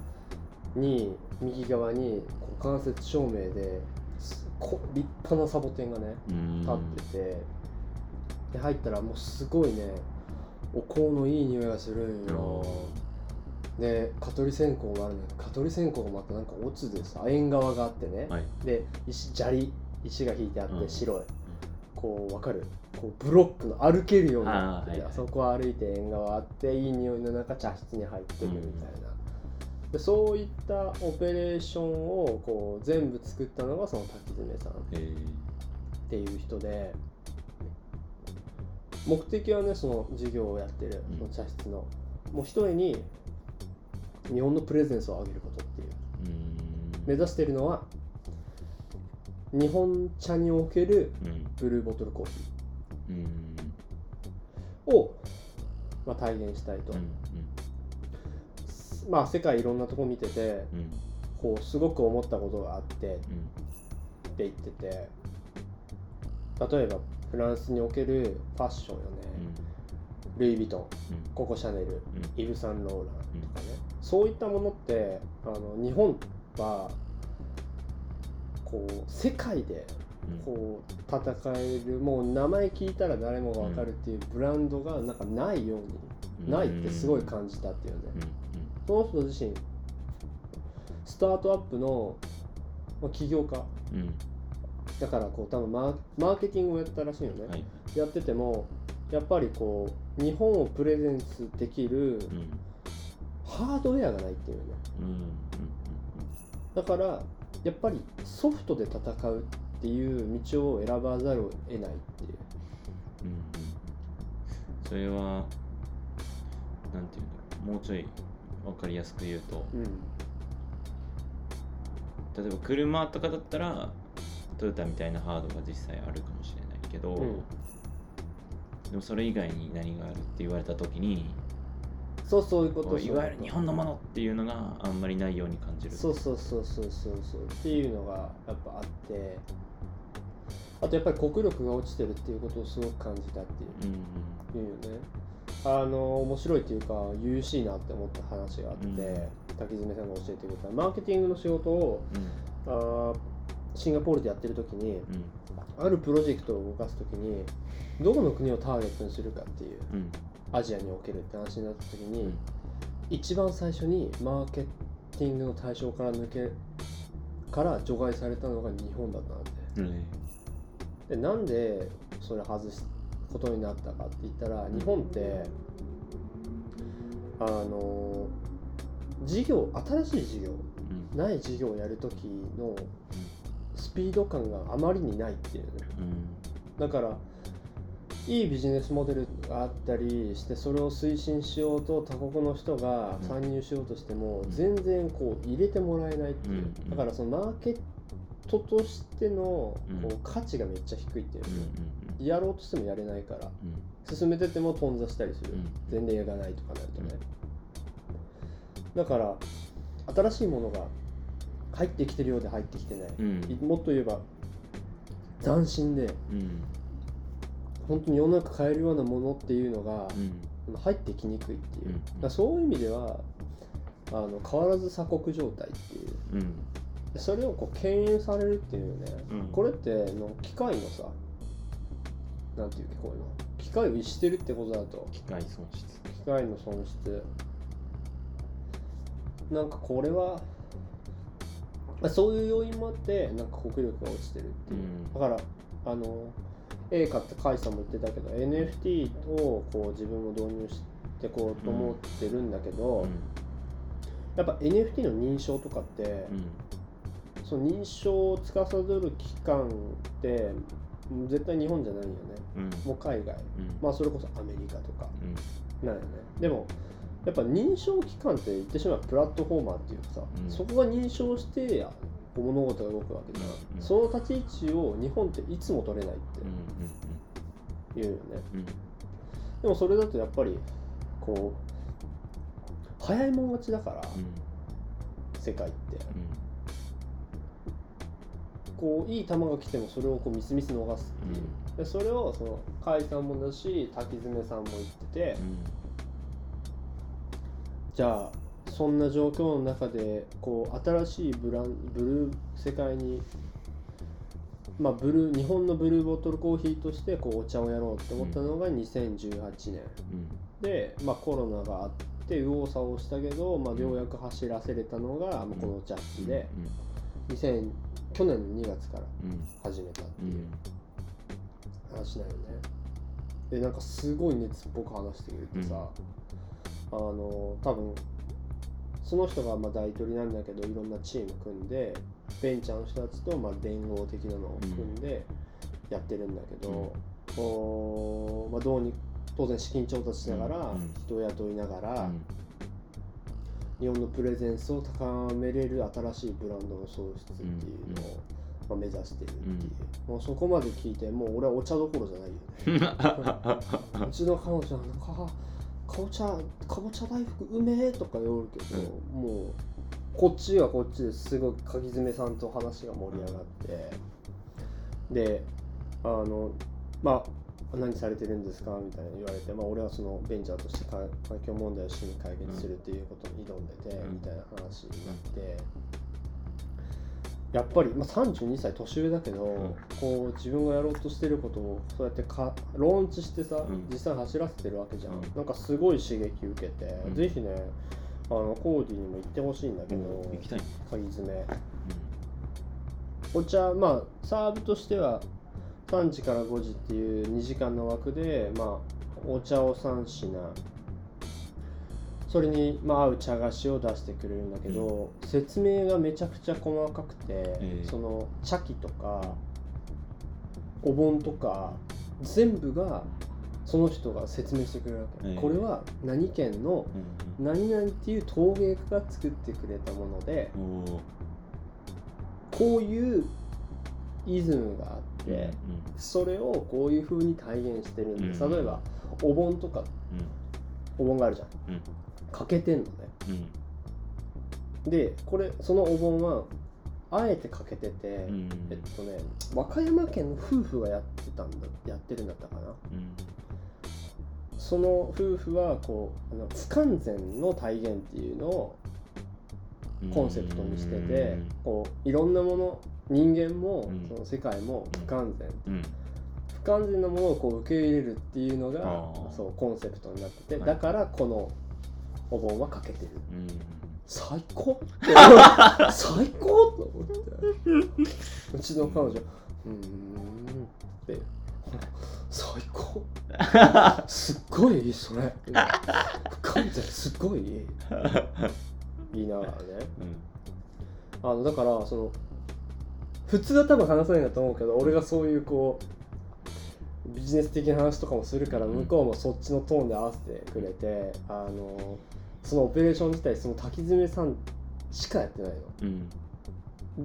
に右側に間接照明ですこ立派なサボテンがねうん。立ってて、で入ったらもうすごいねお香のいい匂いがするんよで蚊取り線香もあるんだけど蚊取り線香がまたなんかオツでさ縁側があってね、はい。で石砂利石が引いてあってうん。白い、こう分かる？こうブロックの歩けるようにな。ってて、あーはいはい。そこを歩いて縁側あっていい匂いの中茶室に入ってくるみたいな、でそういったオペレーションをこう全部作ったのがその滝爪さん。えー。っていう人で。目的はねその授業をやってるうん。その茶室の、もう一重に日本のプレゼンスを上げることっていう。うん。目指してるのは日本茶におけるうん。ブルーボトルコーヒうん。ーを、まあ、体現したいと、うんまあ世界いろんなとこ見ててうん。こうすごく思ったことがあってってうん言ってて例えばフランスにおけるファッションよね、ルイ・ヴィトンうん。ココ・シャネルうん。イヴ・サンローランとかね、そういったものってあの日本はこう世界でうん。こう戦えるもう名前聞いたら誰もが分かるっていうブランドがなんかないように、ないってすごい感じたっていうね、その人自身スタートアップの、まあ、起業家。うんうん。だからこう多分マーマーケティングをやったらしいよね、はい。やっててもやっぱりこう日本をプレゼンスできるハードウェアがないっていうね。うんだからやっぱりソフトで戦うっていう道を選ばざるを得ないっていう。うん。それはなん。ていうん。だろうもうちょい分かりやすく言うとうん。例えば車とかだったらトヨタみたいなハードが実際あるかもしれないけど、うん。でもそれ以外に何があるって言われた時にそうそういうこといわゆる日本のものっていうのがあんまりないように感じる。そうそうそうそうそうそうっていうのがやっぱあって。あとやっぱり国力が落ちてるっていうことをすごく感じたっていううんいうよね。あの面白いっていうか優々しいなって思った話があって、うん。滝爪さんが教えてくれたマーケティングの仕事をうん。あーシンガポールでやってる時にうん。あるプロジェクトを動かす時にどこの国をターゲットにするかっていううん。アジアにおけるって話になった時に、うん。一番最初にマーケティングの対象から抜けから除外されたのが日本だったんで。うん。でなんでそれ外しことになったかって言ったら日本ってあの事業新しい事業うん。ない事業をやる時のスピード感があまりにないっていうね。うん。だからいいビジネスモデルがあったりしてそれを推進しようと他国の人が参入しようとしてもうん全然こう入れてもらえないっていう。うん。だからそのマーケットとしてのこう価値がめっちゃ低いっていう。うんうんやろうとしてもやれないから。うん。進めてても頓挫したりする。うん。前例がないとかなるとね。だから新しいものが入ってきてるようで入ってきてない。うん。もっと言えば斬新でうん。本当に世の中変えるようなものっていうのがうん。入ってきにくいっていう、うん。そういう意味ではあの変わらず鎖国状態っていう。うん。それをこう敬遠されるっていうね、うん。これっての機械のさなんていうかこういうの機械を逸してるってことだと。機械損失。機械の損失。なんかこれはまあそういう要因もあってなんか国力が落ちてるっていう、うん。だからあの A 買って甲斐さんも言ってたけど NFT をこう自分も導入してこうと思ってるんだけど、うん。やっぱ NFT の認証とかって、うん。その認証を司る機関ってうん絶対日本じゃないよね。うん。もう海外。うん。まあそれこそアメリカとか。うん。なんよね。でもやっぱ認証機関って言ってしまえばプラットフォーマーっていうかさ、うん。そこが認証して物事が動くわけじゃん、うんうん。その立ち位置を日本っていつも取れないっうんていうよね、うんうん。でもそれだとやっぱりこう早いもん勝ちだから、世界って。こういい球が来てもそれをこうミスミス逃すっていう、でそれをその甲斐さんもだし滝爪さんも言ってて、じゃあそんな状況の中でこう新しいブランブルー世界にまあブルー日本のブルーボトルコーヒーとしてこうお茶をやろうって思ったのが2018年、で、まあ、コロナがあって右往左往したけど、まあ、ようやく走らせれたのが、まあこのジャッジで、2000去年の2月から始めたっていう話だよね。でなんかすごい熱っぽく話してくれてさ、あの多分その人がまあ大統領なんだけどいろんなチーム組んでベンチャーの人たちとまあ連合的なのを組んでやってるんだけど、おーまあ、どうに当然資金調達しながら、うん。人を雇いながら、日本のプレゼンスを高めれる新しいブランドの創出っていうのを、まあ、目指してるっていう、もうそこまで聞いてもう俺はお茶どころじゃないよね。うちの彼女はなんかかぼちゃかぼちゃ大福うめえとか言おるけど、もうこっちはこっちですごい鍵爪さんと話が盛り上がって、であのまあ何されてるんですか？みたいな言われて、まあ、俺はそのベンチャーとしてか環境問題を一緒に解決するっていうことに挑んでて、うん。みたいな話になって。やっぱり、まあ、32歳年上だけど、ん。こう自分がやろうとしてることをそうやってかローンチしてさ、うん。実際走らせてるわけじゃん、うん。なんかすごい刺激受けて、うん。ぜひねあのコーディにも行ってほしいんだけど、行きたい。鍵爪お茶まあサーブとしては3時から5時っていう2時間の枠でまあお茶を3品それに、まあ、合う茶菓子を出してくれるんだけど、説明がめちゃくちゃ細かくて、ええ。その茶器とかお盆とか全部がその人が説明してくれるわけ、ええ。これは何県のうん何々っていう陶芸家が作ってくれたものでこういうイズムがあって、うんそれをこういう風に体現してるんです、うん。例えばお盆とかお盆があるじゃん。うん欠けてんのね。うん。でこれそのお盆はあえて欠けてて、うん。えっとね和歌山県の夫婦がやってたんだやってるんだったかな。その夫婦はこうあの不完全の体現っていうのをうんコンセプトにしてて、うん。こういろんなもの人間も、うん。その世界も不完全、うん。不完全なものをこう受け入れるっていうのがそうコンセプトになってて、はい。だからこのお盆はかけてる。うん。最高？最高？と思って。うちの彼女うーんって。最高？すっごいいいそれ完全すっごいいい。言いながらねあのだからその普通は多分話さないんだと思うけど俺がそういうこうビジネス的な話とかもするからうん。向こうもそっちのトーンで合わせてくれて、あのそのオペレーション自体その滝詰さんしかやってないの。うん。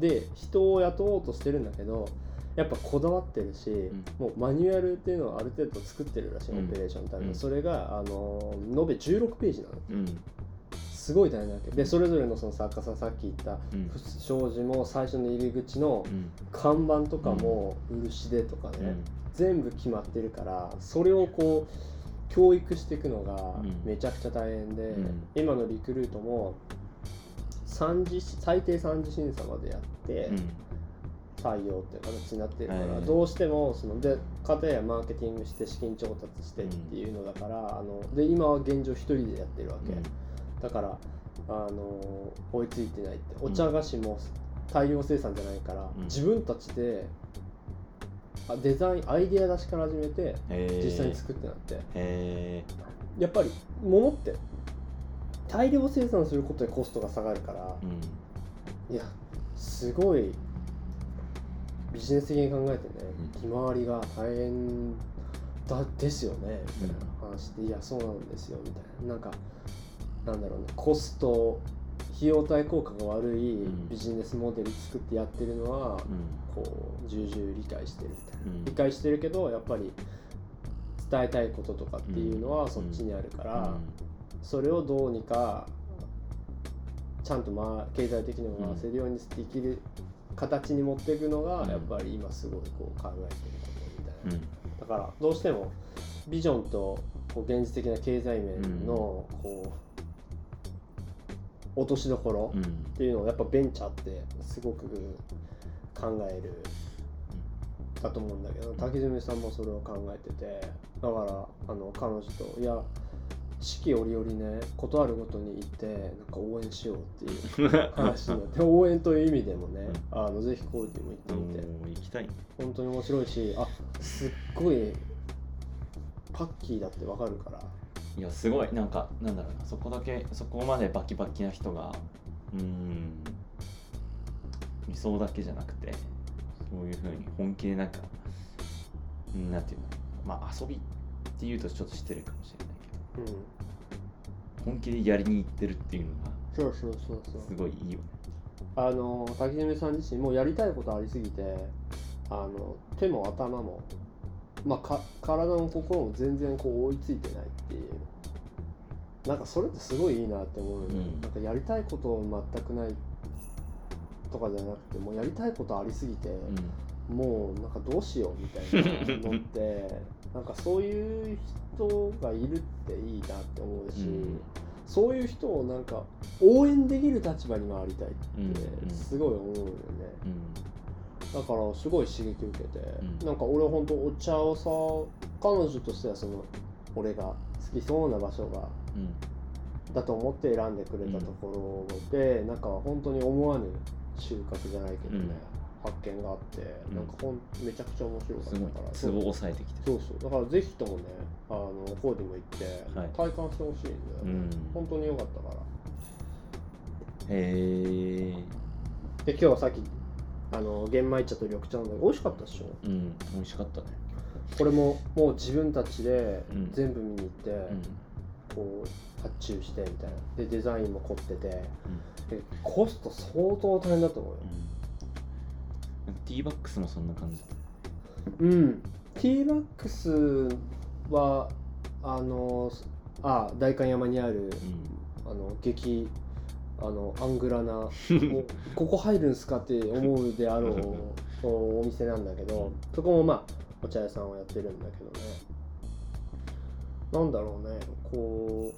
で人を雇おうとしてるんだけどやっぱこだわってるし、ん。もうマニュアルっていうのをある程度作ってるらしい、うん。オペレーションのためそれがあの延べ16ページなの。うん。すごい大変なわけ。でそれぞれのその作家さんさっき言ったうん。障子も最初の入り口のうん。看板とかも漆でとかね、うん全部決まってるからそれをこう教育していくのがうん。めちゃくちゃ大変で、うん。今のリクルートも三次最低3次審査までやって、うん。採用っていう形になってるから、はいどうしてもそので片やマーケティングして資金調達してっていうのだから、あので今は現状一人でやってるわけ、だからあの追いついてないって。お茶菓子も大量生産じゃないから、うん。自分たちであデザインアイデア出しから始めて実際に作ってなって、へやっぱり物って大量生産することでコストが下がるから、ーうん。いやすごいビジネス的に考えてね、うん。利回りが大変だですよねみたいな話で、いやそうなんですよみたいな。なんかなんだろうねコスト費用対効果が悪いん。ビジネスモデル作ってやってるのは、うん。こう重々理解してるみたい理解してるけどやっぱり伝えたいこととかっていうのはそっちにあるから、それをどうにかちゃんと、まあ、経済的にも回せるようにできる形に持っていくのがうん。やっぱり今すごいこう考えてることみたいな、うん。だからどうしてもビジョンとこう現実的な経済面のこう落としどころうん。っていうのをやっぱベンチャーってすごく考えるだと思うんだけど滝爪さんもそれを考えててだからあの彼女といや四季折々ね事あるごとに行ってなんか応援しようっていう 話になって応援という意味でもねあのぜひコーディも行ってみて。行きたい本当に面白いしあすっごいパッキーだってわかるから。いやすごい。なんかなんだろうな。そこだけそこまでバキバキな人がうーん理想だけじゃなくてそういうふうに本気でなんかうんなんていうのまあ遊びっていうとちょっとしてるかもしれないけどうん本気でやりに行ってるっていうのがそうそうそうそう。すごいいいよね。あの滝爪さん自身もやりたいことありすぎてあの手も頭も、まあ、か体も心も全然こう追いついてないっていう。なんかそれってすごいいいなって思うよね、うん。なんかやりたいこと全くないとかじゃなくてもうやりたいことありすぎて、もうなんかどうしようみたいなのって なんかそういう人がいるっていいなって思うし、うん。そういう人をなんか応援できる立場に回りたいっうんてうん。すごい思うよね、うん。だからすごい刺激受けて、うん。なんか俺ほんとお茶をさ彼女としてはその俺が好きそうな場所がうん。だと思って選んでくれたところで、なんか本当に思わぬ収穫じゃないけどね、うん。発見があってうん。なんかほんめちゃくちゃ面白かったすごい。からツボを抑えてきてそうそう。だからぜひともねあのコーディも行ってはい。体感してほしいんだよん。本当に良かったから。へえで今日はさっきあの玄米茶と緑茶なんだけど美味しかったでしょ？うん。美味しかったね。これももう自分たちでうん。全部見に行って、うんこう発注してみたいな。でデザインも凝ってて。でコスト相当大変だと思うよ。うん。ティーバックスもそんな感じ。うん。ティーバックスはあのあ代官山にあるうん。あの激あのアングラな ここ入るんすかって思うであろう お店なんだけどそこもまあお茶屋さんをやってるんだけどねなんだろうね。こ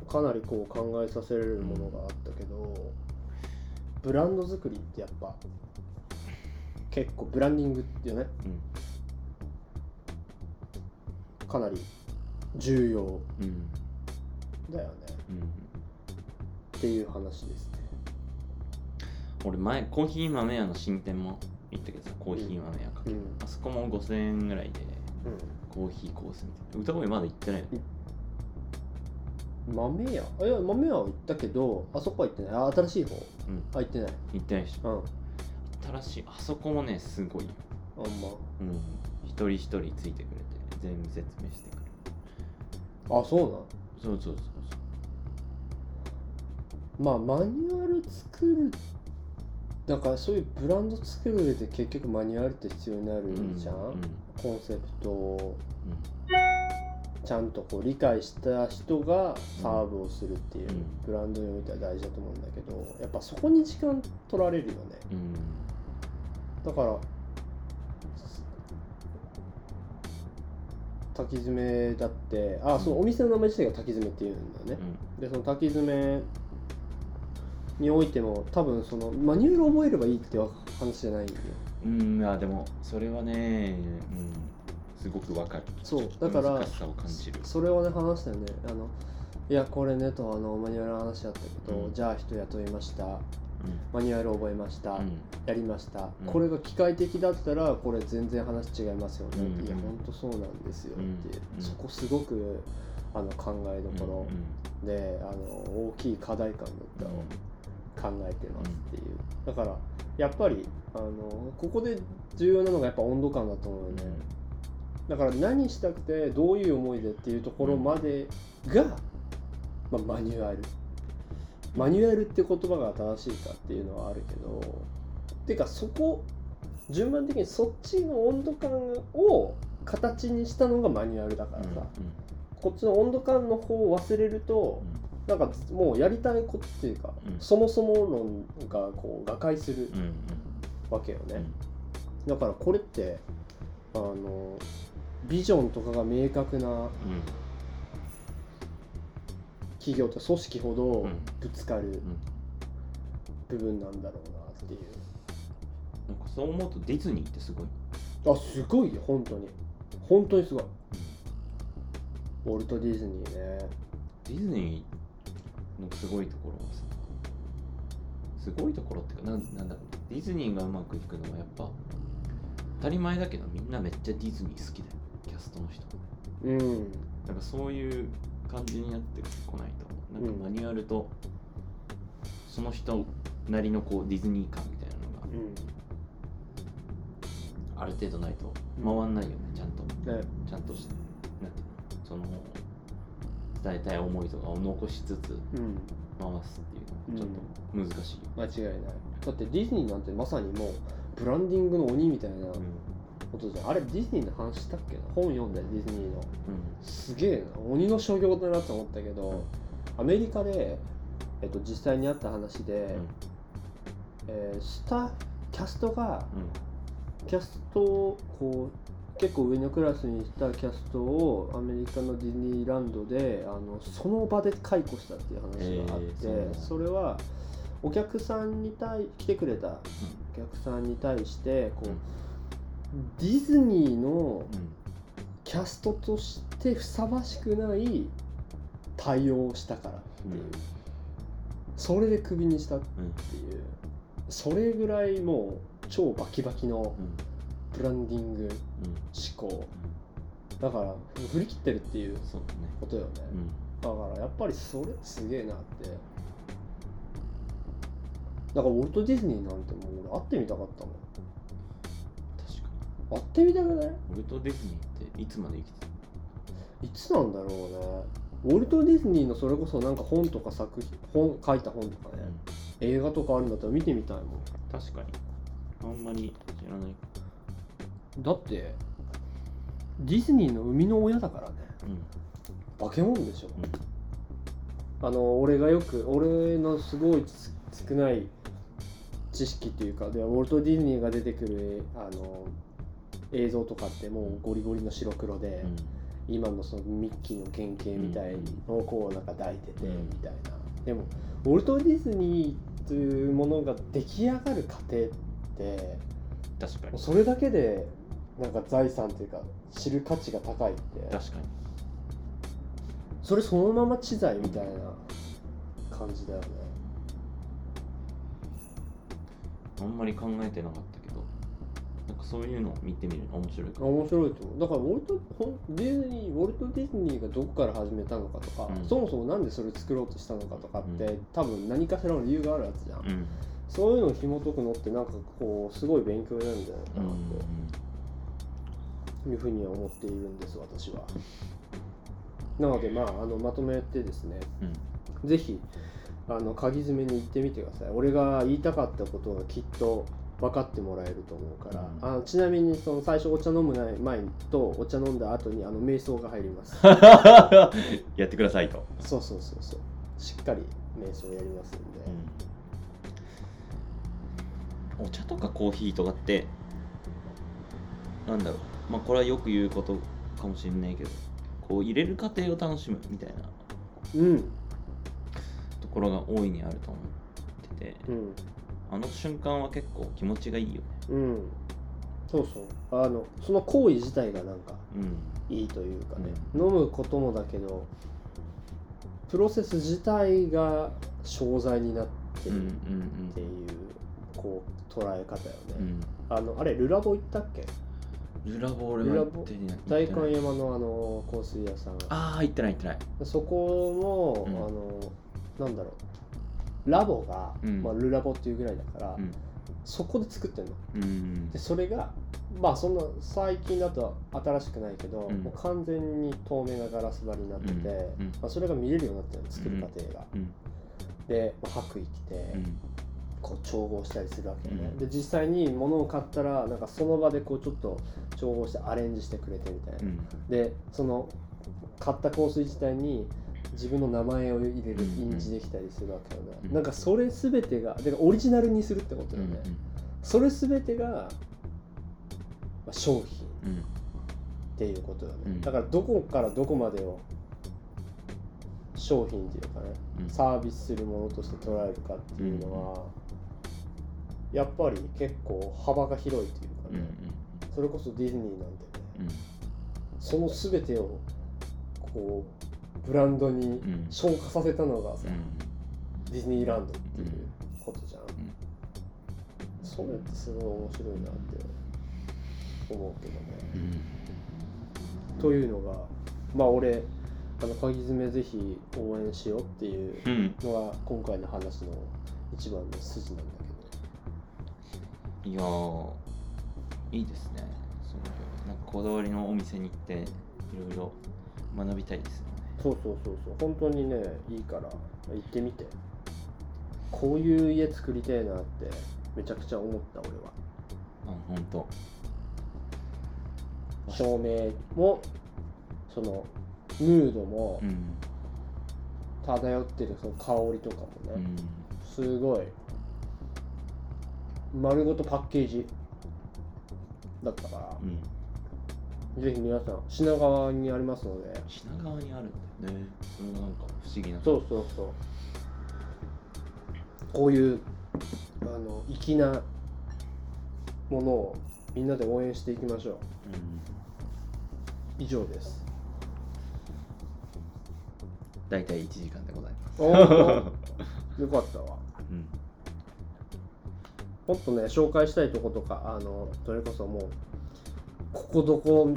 うかなりこう考えさせられるものがあったけどブランド作りってやっぱ結構ブランディングっていうね。かなり重要。だよね。うん。っていう話ですね。俺前コーヒー豆屋の新店も行ったけどさコーヒー豆屋かけ、うん。あそこも5000円ぐらいで。うコーヒーコースみたいな。歌声まだ行ってないの？ん。豆屋？あいや豆屋は行ったけどあそこは行ってない。あ新しい方？うん。あ行ってない。行ってないでしょうん。新しいあそこもねすごい。よあんま。うん。一人一人ついてくれて全部説明してくれるあそうなん？そうそうそう。まあマニュアル作るだからそういうブランド作る上で結局マニュアルって必要になるじゃん、うんコンセプトを。うんちゃんとこう理解した人がサーブをするっていう、うん。ブランドにおいては大事だと思うんだけどやっぱそこに時間取られるよね。うん。だから滝詰めだってあそうお店の名前自体が滝詰めっていうんだよね、でその滝詰めにおいても多分そのマニュアル覚えればいいって話じゃないんだようん、うん、あでもそれはね、うん、すごくわかる。そうだから難しさを感じる。それをね話したよね。あのいやこれねとあのマニュアルの話だったけど、うん。じゃあ人雇いました。うん。マニュアル覚えました、うん。やりました、うん。これが機械的だったらこれ全然話違いますよね、うんいや本当そうなんですよってそこすごくあの考えどころで、あの大きい課題感だった考えてますっていう、だからやっぱりあのここで重要なのがやっぱ温度感だと思うよね、だから何したくてどういう思いでっていうところまでが、まあ、マニュアル。マニュアルって言葉が正しいかっていうのはあるけどてかそこ順番的にそっちの温度感を形にしたのがマニュアルだからさ、こっちの温度感の方を忘れるとなんかもうやりたいことっていうか、うん。そもそも論がこう瓦解するわけよね、うん。だからこれってあのビジョンとかが明確な企業と組織ほどうん。ぶつかるん。部分なんだろうなっていう。なんかそう思うとディズニーってすごい。あすごいよ本当に。本当にすごい。ウォルト・ディズニーね。ディズニーのすごいところはさすごいところっていうかなんなんだろうディズニーがうまくいくのはやっぱ当たり前だけどみんなめっちゃディズニー好きだよ。キャストの人うん。なんかそういう感じになってこないとなんかマニュアルとその人なりのこうディズニー感みたいなのがうん。ある程度ないと回んないよねちゃんと。ね。ちゃんとしなんていうのその伝えたい思いとかを残しつつうん。回すっていうのはちょっと難しいよ、間違いない。だってディズニーなんてまさにもうブランディングの鬼みたいなことじゃん。あれディズニーの話したっけな？本読んだよディズニーの。すげえな。鬼の所業だなと思ったけどアメリカで、えっと、実際にあった話で、うん。えースタッフキャストがうん。キャストをこう結構上のクラスにしたキャストをアメリカのディズニーランドであのその場で解雇したっていう話があって、へーそれはお客さんに対来てくれたお客さんに対してこう、うん。ディズニーのうん。キャストとしてふさわしくない対応をしたからっていう、うん。それでクビにしたってう。ん。いうそれぐらいもう超バキバキのうんブランディングうん思考。だから振り切ってるっていうことよね、うんだからやっぱりそれすげえなって。だからウォルト・ディズニーなんてもう俺会ってみたかったもん。確か会ってみたくない？にウォルト・ディズニーっていつまで生きていつなんだろうね。ウォルト・ディズニーのそれこそなんか本とか作品本書いた本とかね、た映画とかあるんだったら見てみたいもん。確かに。あんまり知らないだってディズニーの生みの親だからね。うん。化け物でしょ。うん。あの俺がよく俺のすごいつ少ない知識っていうかでウォルト・ディズニーが出てくるあの映像とかってもうゴリゴリの白黒で、今のそのミッキーの原型みたいのをこうなんか抱いててうん。みたいな、でもウォルト・ディズニーというものが出来上がる過程って確かに。それだけでなんか財産というか知る価値が高いって。確かに。それそのまま知財みたいな感じだよね。あんまり考えてなかったけど。なんかそういうのを見てみる。の面白いかあ面白いと思う。だからウォルトほんディズニーウォルト・ディズニーがどこから始めたのかとか、うん。そもそもなんでそれ作ろうとしたのかとかって、うん。多分何かしらの理由があるはずじゃん、うん。そういうのを紐解くのってなんかこうすごい勉強になるんじゃないかうんなというふうには思っているんです私は。なのでまああのまとめてですねうん。ぜひあの鍵爪に行ってみてください。俺が言いたかったことがきっと分かってもらえると思うから、うん。あのちなみにその最初お茶飲む前とお茶飲んだ後にあの瞑想が入ります。やってくださいと、そうそうそうそう。しっかり瞑想やりますんで、お茶とかコーヒーとかってなんだろうまあこれはよく言うことかもしれないけどこう入れる過程を楽しむみたいなうん。ところが大いにあると思っててうん。あの瞬間は結構気持ちがいいよね。うん。そうそう。あのその行為自体がなんかうん。いいというかね、飲むこともだけどプロセス自体が商材になってうんうんるっていう、こう捉え方よね、うん。あのあれルラボ行ったっけ？ルラボ俺は行ってない。山のあの香水屋さん。ああ行ってない行ってない。そこも、うん。あのなんだろう。ラボが、うん。まあ、ルラボっていうぐらいだから、うん。そこで作ってんの。うん。でそれがまあそんな最近だと新しくないけど、うん。もう完全に透明なガラス張りになってて、うん。うん。まあ、それが見れるようになってるの作る過程が、うん。で白衣着て、うんこう調合したりするわけよね、うん。で実際に物を買ったらなんかその場でこうちょっと調合してアレンジしてくれてみたいな、うん。でその買った香水自体に自分の名前を入れるうん印字できたりするわけよね、うん。なんかそれ全てがでオリジナルにするってことうんよね、それ全てが、まあ、商品うん。っていうことよね、うん。だからどこからどこまでを商品っていうかねうん。サービスするものとして捉えるかっていうのは、やっぱり結構幅が広いというかうんね、それこそディズニーなんてね。うん。その全てをこうブランドにうん。昇華させたのがさ、うん。ディズニーランドっていうことじゃん、それってすごい面白いなって思うけどね、うん。というのがまあ俺あの鍵爪ぜひ応援しようっていううん。のが今回の話の一番の筋なんだいやーいいですね。そのなんかこだわりのお店に行っていろいろ学びたいですよね。そうそうそうそう。本当にねいいから。行ってみて。こういう家作りたいなってめちゃくちゃ思った俺は。あ本当。照明もそのムードもうん。漂ってるその香りとかもね、うん。すごい丸ごとパッケージだったから。う、ん。ぜひ皆さん品川にありますので。品川にあるんだよね。それがなんか不思議な。そうそうそう。こういうあの粋なものをみんなで応援していきましょう。うん。以上です。大体1時間でございます。よかったわ。うんもっとね紹介したいとことかあのそれこそもうここどこ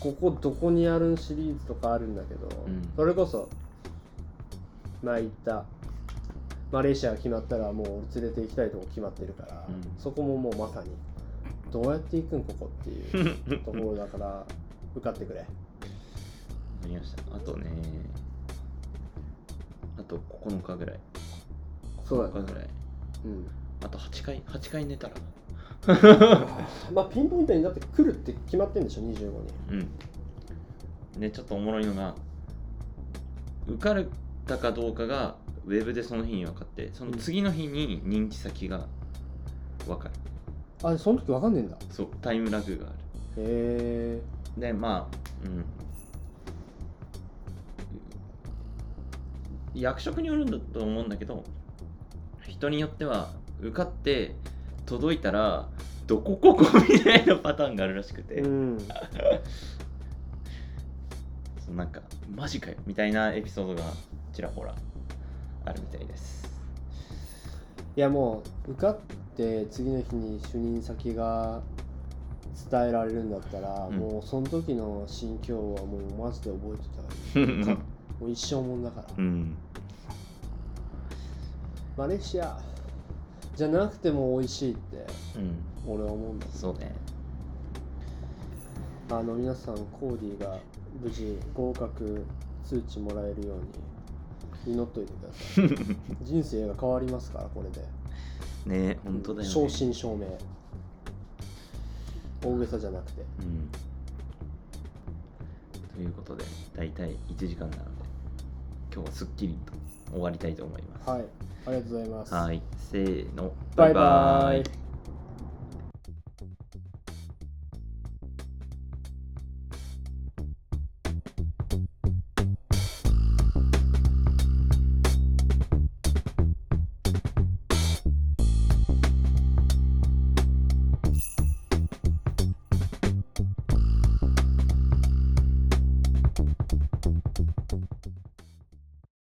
ここどこにあるんシリーズとかあるんだけど、うん。それこそ前言ったマレーシアが決まったらもう連れて行きたいとこ決まってるから、うん。そこももうまさにどうやって行くんここっていう ところだから受かってくれ。わかりました。あとねあと9日ぐらい。そうだ9日ぐらい。うんあと8回8回寝たら。まあピンポイントにだって来るって決まってんでしょ25にうん。でちょっとおもろいのが受かるたかどうかがウェブでその日に分かってその次の日に認知先が分かる。あその時わかんねえんだ。へそうタイムラグがある。え。でまあうん。役職によるんだと思うんだけど人によっては受かって届いたらどこここみたいなパターンがあるらしくて、うん。なんかマジかよみたいなエピソードがちらほらあるみたいです。いやもう受かって次の日に主任先が伝えられるんだったら、うん。もうその時の心境はもうマジで覚えてた。もう一生もんだから、うん。マレーシアじゃなくても美味しいってうん。俺は思うんだそうね。あの皆さんコーディが無事合格通知もらえるように祈っといてください。人生が変わりますからこれで。ね本当だよね。正真正銘。大げさじゃなくて。うん。ということで大体1時間なので今日はすっきりと終わりたいと思います。はいありがとうございます。はい。せーの。バイバイ